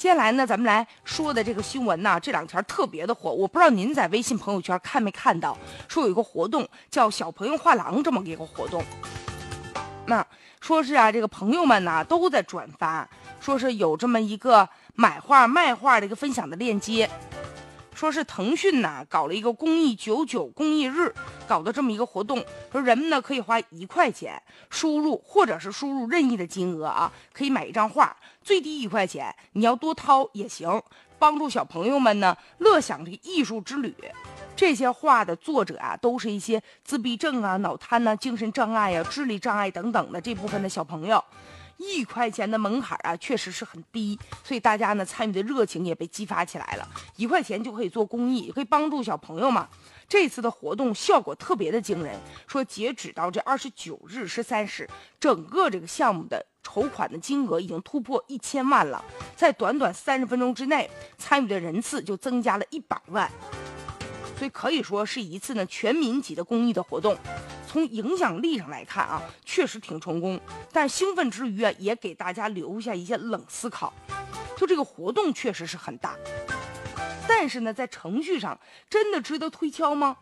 接下来呢，咱们来说的这个新闻呢，这两天特别的火，我不知道您在微信朋友圈看没看到，说有一个活动叫“小朋友画廊”这么一个活动，那说是啊，这个朋友们呢都在转发，说是有这么一个买画卖画的一个分享的链接。说是腾讯呢搞了一个公益九九公益日，搞的这么一个活动，说人们呢可以花一块钱输入，或者是输入任意的金额啊，可以买一张画，最低一块钱，你要多掏也行，帮助小朋友们呢乐享这个艺术之旅。这些画的作者啊，都是一些自闭症啊、脑瘫呐、精神障碍啊、智力障碍等等的这部分的小朋友。一块钱的门槛啊，确实是很低，所以大家呢参与的热情也被激发起来了。一块钱就可以做公益，可以帮助小朋友嘛。这次的活动效果特别的惊人，说截止到这二十九日十三时，整个这个项目的筹款的金额已经突破一千万了，在短短三十分钟之内，参与的人次就增加了一百万。所以可以说是一次呢全民级的公益的活动，从影响力上来看啊，确实挺成功。但兴奋之余啊，也给大家留下一些冷思考。就这个活动确实是很大，但是呢，在程序上真的值得推敲吗？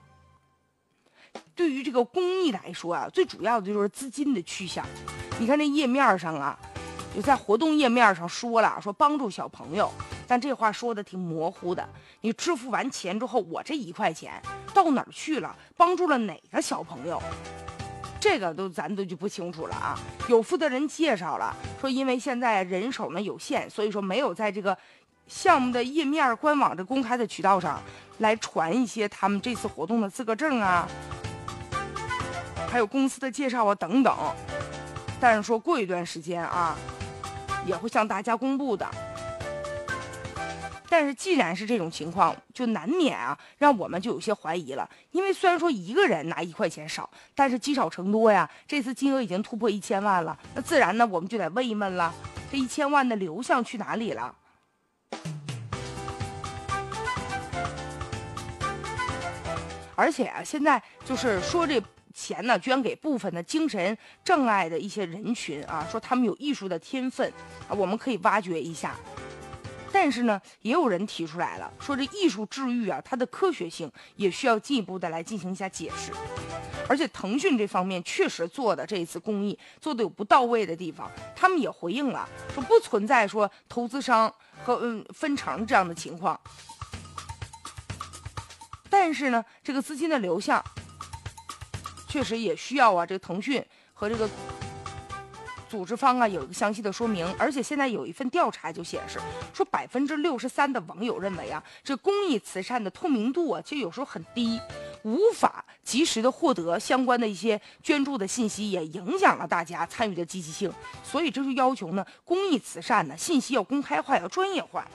对于这个公益来说啊，最主要的就是资金的去向。你看这页面上啊，就在活动页面上说了，说帮助小朋友。但这话说的挺模糊的，你支付完钱之后，我这一块钱到哪儿去了？帮助了哪个小朋友？这个都咱都就不清楚了啊。有负责人介绍了，说因为现在人手呢有限，所以说没有在这个项目的页面、官网这公开的渠道上来传一些他们这次活动的资格证啊，还有公司的介绍啊等等。但是说过一段时间啊，也会向大家公布的。但是既然是这种情况，就难免啊，让我们就有些怀疑了。因为虽然说一个人拿一块钱少，但是积少成多呀。这次金额已经突破一千万了，那自然呢，我们就得问一问了：这一千万的流向去哪里了？而且啊，现在就是说这钱呢，捐给部分的精神障碍的一些人群啊，说他们有艺术的天分啊，我们可以挖掘一下。但是呢，也有人提出来了，说这艺术治愈啊，它的科学性也需要进一步的来进行一下解释。而且腾讯这方面确实做的这一次公益做的有不到位的地方，他们也回应了，说不存在说投资商和嗯分成这样的情况。但是呢，这个资金的流向确实也需要啊，这个腾讯和这个。组织方啊有一个详细的说明，而且现在有一份调查就显示，说百分之六十三的网友认为啊，这公益慈善的透明度啊，就有时候很低，无法及时的获得相关的一些捐助的信息，也影响了大家参与的积极性。所以这就要求呢，公益慈善呢信息要公开化，要专业化。